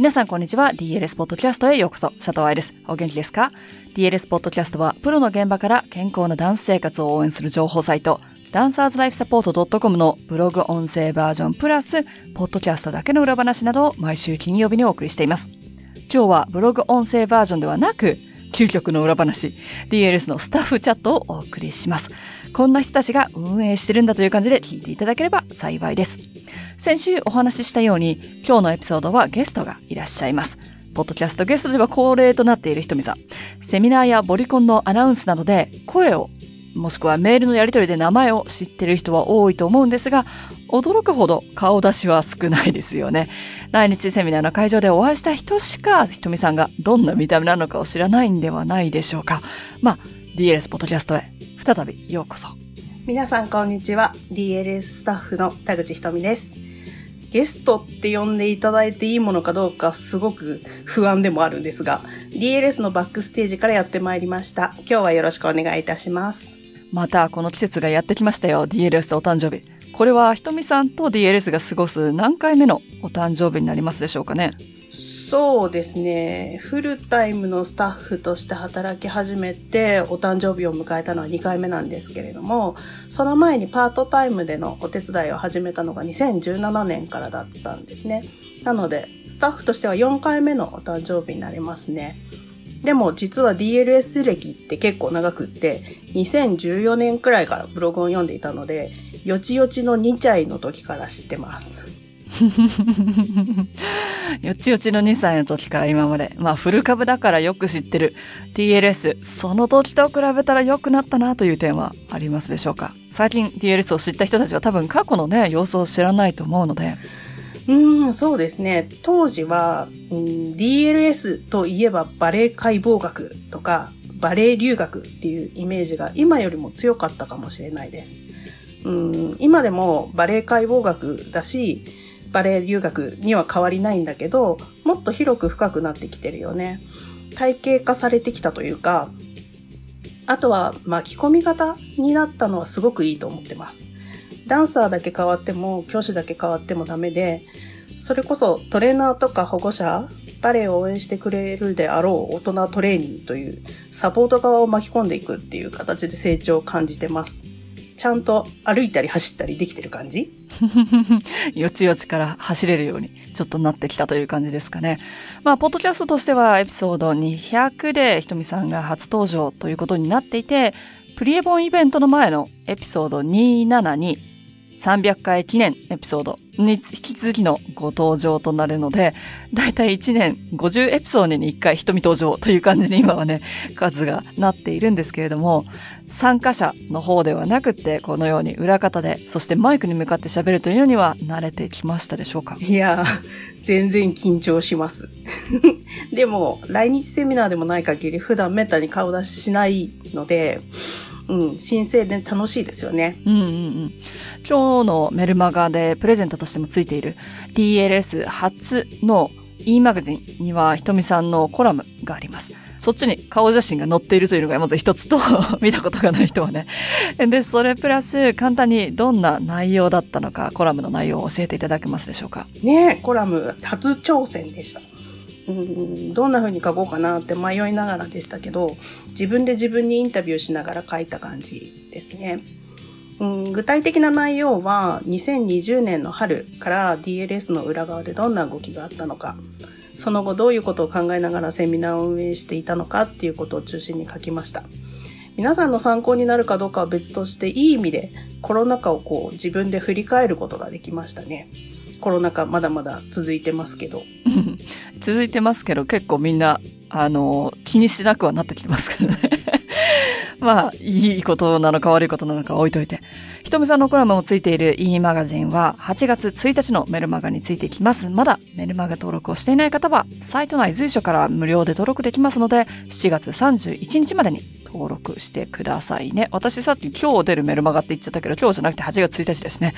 皆さんこんにちは。DLS ポッドキャストへようこそ。佐藤愛です。お元気ですか ?DLS ポッドキャストは、プロの現場から健康なダンス生活を応援する情報サイト、ダンサーズライフサポート .com のブログ音声バージョンプラス、ポッドキャストだけの裏話などを毎週金曜日にお送りしています。今日はブログ音声バージョンではなく、究極の裏話、DLS のスタッフチャットをお送りします。こんな人たちが運営してるんだという感じで聞いていただければ幸いです。先週お話ししたように、今日のエピソードはゲストがいらっしゃいます。ポッドキャストゲストでは恒例となっているひとみさん。セミナーやボリコンのアナウンスなどで声を、もしくはメールのやり取りで名前を知ってる人は多いと思うんですが、驚くほど顔出しは少ないですよね。来日セミナーの会場でお会いした人しか、ひとみさんがどんな見た目なのかを知らないんではないでしょうか。まあ、DLS ポッドキャストへ再びようこそ。皆さんこんにちは。DLS スタッフの田口ひとみです。ゲストって呼んでいただいていいものかどうかすごく不安でもあるんですが、DLS のバックステージからやってまいりました。今日はよろしくお願いいたします。またこの季節がやってきましたよ。DLS お誕生日。これはひとみさんと DLS が過ごす何回目のお誕生日になりますでしょうかね。そうですね。フルタイムのスタッフとして働き始めてお誕生日を迎えたのは2回目なんですけれども、その前にパートタイムでのお手伝いを始めたのが2017年からだったんですね。なので、スタッフとしては4回目のお誕生日になりますね。でも実は DLS 歴って結構長くって、2014年くらいからブログを読んでいたので、よちよちの2歳の時から知ってます。よちよちの2歳の時から今まで。まあ、フル株だからよく知ってる TLS。その時と比べたら良くなったなという点はありますでしょうか？最近 TLS を知った人たちは多分過去のね、様子を知らないと思うので。うん、そうですね。当時は、うん、DLS といえばバレエ解剖学とか、バレエ留学っていうイメージが今よりも強かったかもしれないです。うん、今でもバレエ解剖学だし、バレエ留学には変わりないんだけど、もっと広く深くなってきてるよね。体系化されてきたというか、あとは巻き込み型になったのはすごくいいと思ってます。ダンサーだけ変わっても、教師だけ変わってもダメで、それこそトレーナーとか保護者、バレエを応援してくれるであろう大人トレーニーというサポート側を巻き込んでいくっていう形で成長を感じてます。ちゃんと歩いたり走ったりできてる感じ？よちよちから走れるようにちょっとなってきたという感じですかね。まあ、ポッドキャストとしてはエピソード200でひとみさんが初登場ということになっていて、プリエボンイベントの前のエピソード272 300回記念エピソードに引き続きのご登場となるので、だいたい1年50エピソードに1回瞳登場という感じに今はね、数がなっているんですけれども、参加者の方ではなくて、このように裏方で、そしてマイクに向かって喋るというのには慣れてきましたでしょうか？いやー、全然緊張します。でも、来日セミナーでもない限り普段めったに顔出ししないので、うん、新鮮で楽しいですよね。うんうんうん。今日のメルマガでプレゼントとしてもついている DLS 初の e マガジンにはひとみさんのコラムがあります。そっちに顔写真が載っているというのがまず一つと、見たことがない人はね。で、それプラス簡単にどんな内容だったのか、コラムの内容を教えていただけますでしょうか？ねコラム初挑戦でした。うん、どんな風に書こうかなって迷いながらでしたけど、自分で自分にインタビューしながら書いた感じですね。うん、具体的な内容は2020年の春から DLS の裏側でどんな動きがあったのか、その後どういうことを考えながらセミナーを運営していたのかっていうことを中心に書きました。皆さんの参考になるかどうかは別としていい意味でコロナ禍をこう自分で振り返ることができましたね。コロナ禍まだまだ続いてますけど。続いてますけど、結構みんな、あの、気にしなくはなってきてますからね。まあ、いいことなのか悪いことなのか置いといて。ひとみさんのコラムもついている e マガジンは8月1日のメルマガについていきます。まだメルマガ登録をしていない方は、サイト内随所から無料で登録できますので、7月31日までに登録してくださいね。私さっき今日出るメルマガって言っちゃったけど、今日じゃなくて8月1日ですね。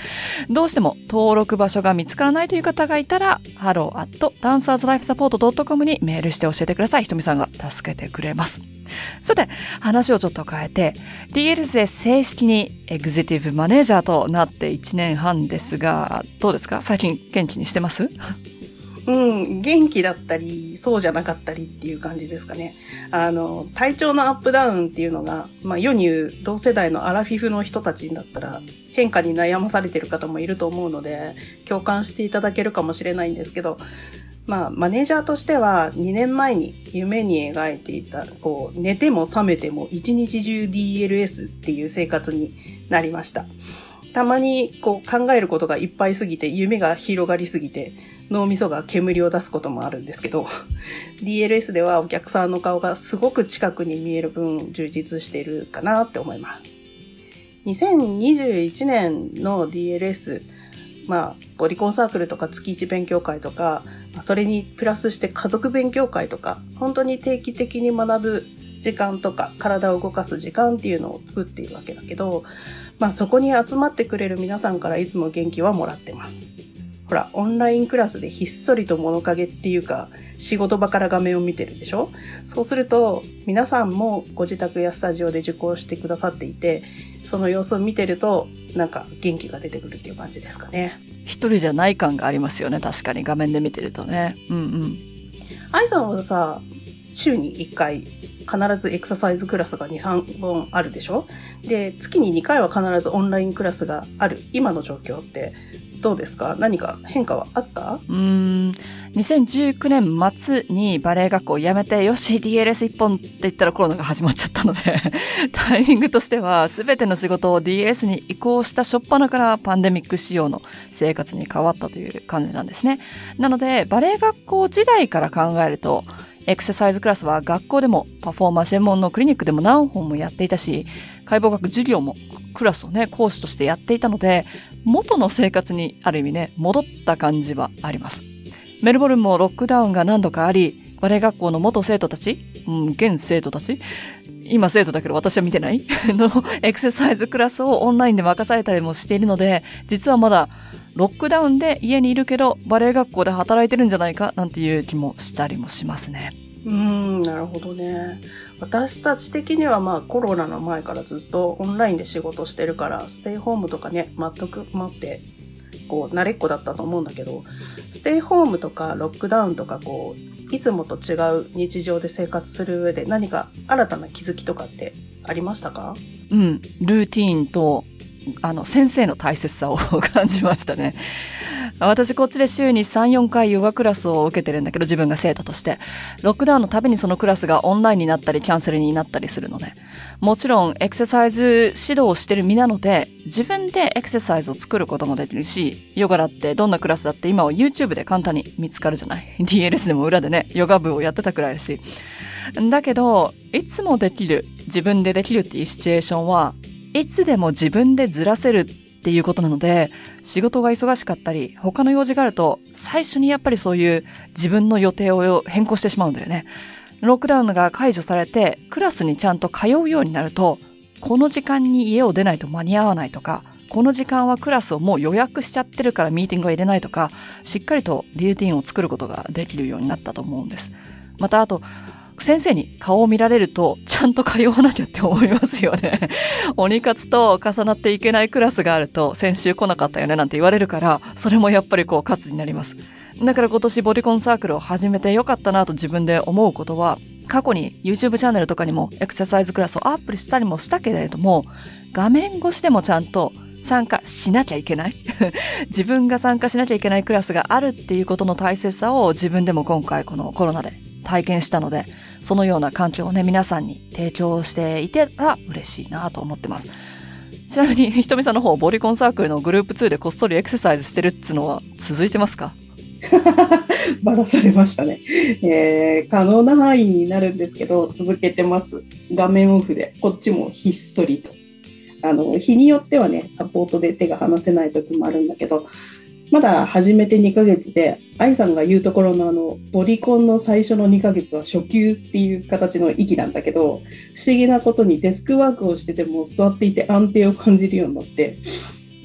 どうしても登録場所が見つからないという方がいたら、hello at dancerslifesupport.com にメールして教えてください。ひとみさんが助けてくれます。さて、話をちょっと変えて、DLS で正式にエグゼティブマネージャーとなって1年半ですが、どうですか？最近元気にしてます？うん、元気だったり、そうじゃなかったりっていう感じですかね。あの、体調のアップダウンっていうのが、まあ世に言う同世代のアラフィフの人たちだったら、変化に悩まされてる方もいると思うので、共感していただけるかもしれないんですけど、まあ、マネージャーとしては2年前に夢に描いていた、こう、寝ても覚めても一日中 DLS っていう生活になりました。たまにこう考えることがいっぱいすぎて、夢が広がりすぎて、脳みそが煙を出すこともあるんですけど、DLS ではお客さんの顔がすごく近くに見える分充実しているかなって思います。2021年の DLS、まあ、ボディコンサークルとか月1勉強会とか、それにプラスして家族勉強会とか、本当に定期的に学ぶ時間とか、体を動かす時間っていうのを作っているわけだけど、まあそこに集まってくれる皆さんからいつも元気はもらってます。ほら、オンラインクラスでひっそりと物陰っていうか、仕事場から画面を見てるでしょ？そうすると、皆さんもご自宅やスタジオで受講してくださっていて、その様子を見てると、なんか元気が出てくるっていう感じですかね。一人じゃない感がありますよね、確かに画面で見てるとね。うんうん。愛さんはさ、週に1回必ずエクササイズクラスが2、3本あるでしょ？で、月に2回は必ずオンラインクラスがある。今の状況ってどうですか？何か変化はあった？うん、2019年末にバレエ学校を辞めて、よし、DLS 一本って言ったらコロナが始まっちゃったので タイミングとしては、すべての仕事を DS に移行した初っ端からパンデミック仕様の生活に変わったという感じなんですね。なので、バレエ学校時代から考えると、エクササイズクラスは学校でもパフォーマー専門のクリニックでも何本もやっていたし、解剖学授業もクラスをね、講師としてやっていたので、元の生活にある意味ね、戻った感じはあります。メルボルンもロックダウンが何度かあり、バレエ学校の元生徒たち、うん、現生徒たち、今生徒だけど私は見てないのエクササイズクラスをオンラインで任されたりもしているので、実はまだロックダウンで家にいるけど、バレエ学校で働いてるんじゃないかなんていう気もしたりもしますね。うん、なるほどね。私たち的にはまあコロナの前からずっとオンラインで仕事してるから、ステイホームとかね、全く待って、こう、慣れっこだったと思うんだけど、ステイホームとかロックダウンとかこう、いつもと違う日常で生活する上で何か新たな気づきとかってありましたか？うん、ルーティーンと、あの、先生の大切さを感じましたね。私こっちで週に3、4回ヨガクラスを受けてるんだけど、自分が生徒として。ロックダウンのたびにそのクラスがオンラインになったり、キャンセルになったりするので。もちろん、エクササイズ指導をしてる身なので、自分でエクササイズを作ることもできるし、ヨガだってどんなクラスだって今は YouTube で簡単に見つかるじゃない？DLS でも裏でね、ヨガ部をやってたくらいだし。だけど、いつもできる、自分でできるっていうシチュエーションは、いつでも自分でずらせるっていうことなので、仕事が忙しかったり、他の用事があると、最初にやっぱりそういう自分の予定を変更してしまうんだよね。ロックダウンが解除されて、クラスにちゃんと通うようになると、この時間に家を出ないと間に合わないとか、この時間はクラスをもう予約しちゃってるからミーティングは入れないとか、しっかりとリューティンを作ることができるようになったと思うんです。またあと、先生に顔を見られると、ちゃんと通わなきゃって思いますよね。鬼活と重なっていけないクラスがあると、先週来なかったよねなんて言われるから、それもやっぱりこう、活になります。だから今年ボディコンサークルを始めてよかったなと自分で思うことは、過去に YouTube チャンネルとかにもエクササイズクラスをアップしたりもしたけれども、画面越しでもちゃんと参加しなきゃいけない 自分が参加しなきゃいけないクラスがあるっていうことの大切さを自分でも今回このコロナで体験したので、そのような環境をね、皆さんに提供していてら嬉しいなと思ってます。ちなみに、ひとみさんの方、ボリコンサークルのグループ2でこっそりエクササイズしてるっつのは続いてますか？ばらされましたね、えー、可能な範囲になるんですけど、続けてます。画面オフで、こっちもひっそりと。あの、日によってはね、サポートで手が離せない時もあるんだけど、まだ始めて2ヶ月で、愛さんが言うところのあの、ボリコンの最初の2ヶ月は初級っていう形の域なんだけど、不思議なことにデスクワークをしてても座っていて安定を感じるようになって、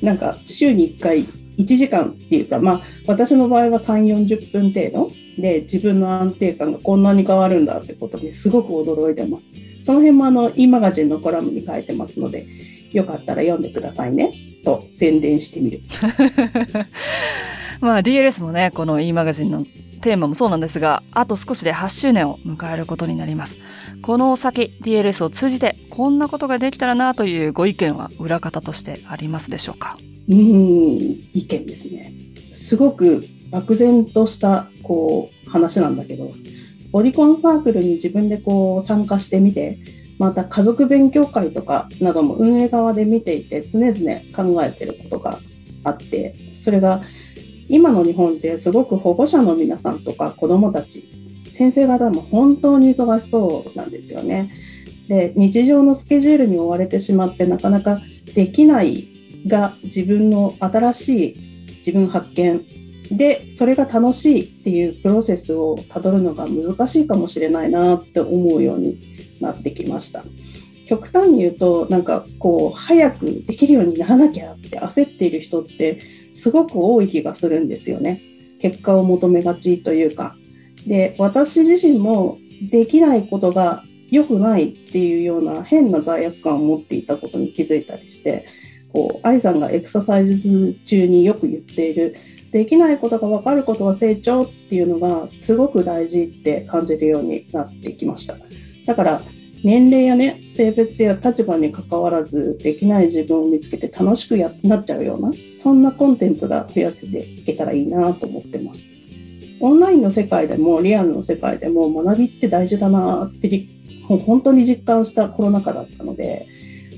なんか週に1回1時間っていうか、まあ私の場合は3、40分程度で自分の安定感がこんなに変わるんだってことにすごく驚いてます。その辺もあの、e マガジンのコラムに書いてますので、よかったら読んでくださいね。と宣伝してみる。まあ DLS もね、この e マガジンのテーマもそうなんですが、あと少しで8周年を迎えることになります。この先 DLS を通じてこんなことができたらなというご意見は裏方としてありますでしょうか？うん、意見ですね。すごく漠然としたこう話なんだけど、オリコンサークルに自分でこう参加してみて、また家族勉強会とかなども運営側で見ていて常々考えてることがあってそれが今の日本ってすごく保護者の皆さんとか子どもたち先生方も本当に忙しそうなんですよね。で日常のスケジュールに追われてしまってなかなかできないが自分の新しい自分発見でそれが楽しいっていうプロセスをたどるのが難しいかもしれないなって思うようになってきました。極端に言うとなんかこう早くできるようにならなきゃって焦っている人ってすごく多い気がするんですよね。結果を求めがちというか。で私自身もできないことが良くないっていうような変な罪悪感を持っていたことに気づいたりしてこう愛さんがエクササイズ中によく言っているできないことが分かることは成長っていうのがすごく大事って感じるようになってきました。だから年齢やね性別や立場にかかわらずできない自分を見つけて楽しくやなっちゃうようなそんなコンテンツが増やせていけたらいいなと思ってます。オンラインの世界でもリアルの世界でも学びって大事だなって本当に実感したコロナ禍だったので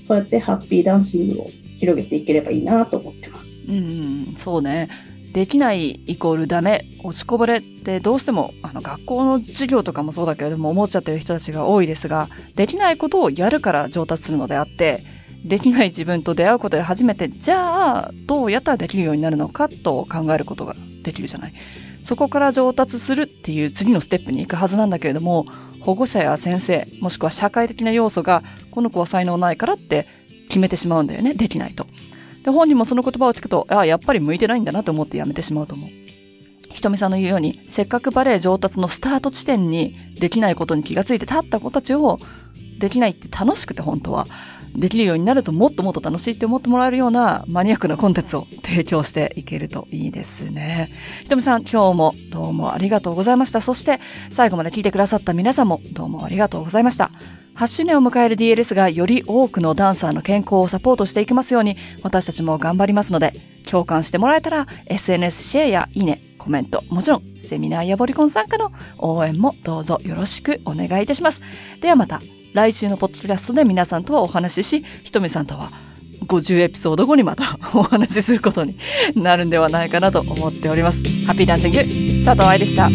そうやってハッピーダンシングを広げていければいいなと思ってます。うん、そうね。できないイコールダメ、落ちこぼれってどうしてもあの学校の授業とかもそうだけれども思っちゃってる人たちが多いですが、できないことをやるから上達するのであって、できない自分と出会うことで初めて、じゃあどうやったらできるようになるのかと考えることができるじゃない。そこから上達するっていう次のステップに行くはずなんだけれども、保護者や先生、もしくは社会的な要素が、この子は才能ないからって決めてしまうんだよね、できないと。で、本人もその言葉を聞くと、ああ、やっぱり向いてないんだなと思ってやめてしまうと思う。ひとみさんの言うように、せっかくバレエ上達のスタート地点にできないことに気がついて立った子たちを、できないって楽しくて本当は、できるようになるともっともっと楽しいって思ってもらえるようなマニアックなコンテンツを提供していけるといいですね。ひとみさん、今日もどうもありがとうございました。そして、最後まで聞いてくださった皆さんもどうもありがとうございました。8周年を迎える DLS がより多くのダンサーの健康をサポートしていきますように、私たちも頑張りますので、共感してもらえたら、SNS シェアやいいね、コメント、もちろん、セミナーやボリコン参加の応援もどうぞよろしくお願いいたします。ではまた、来週のポッドキャストで皆さんとはお話しし、ひとみさんとは50エピソード後にまた お話しすることになるんではないかなと思っております。ハッピーダンシング、佐藤愛でした。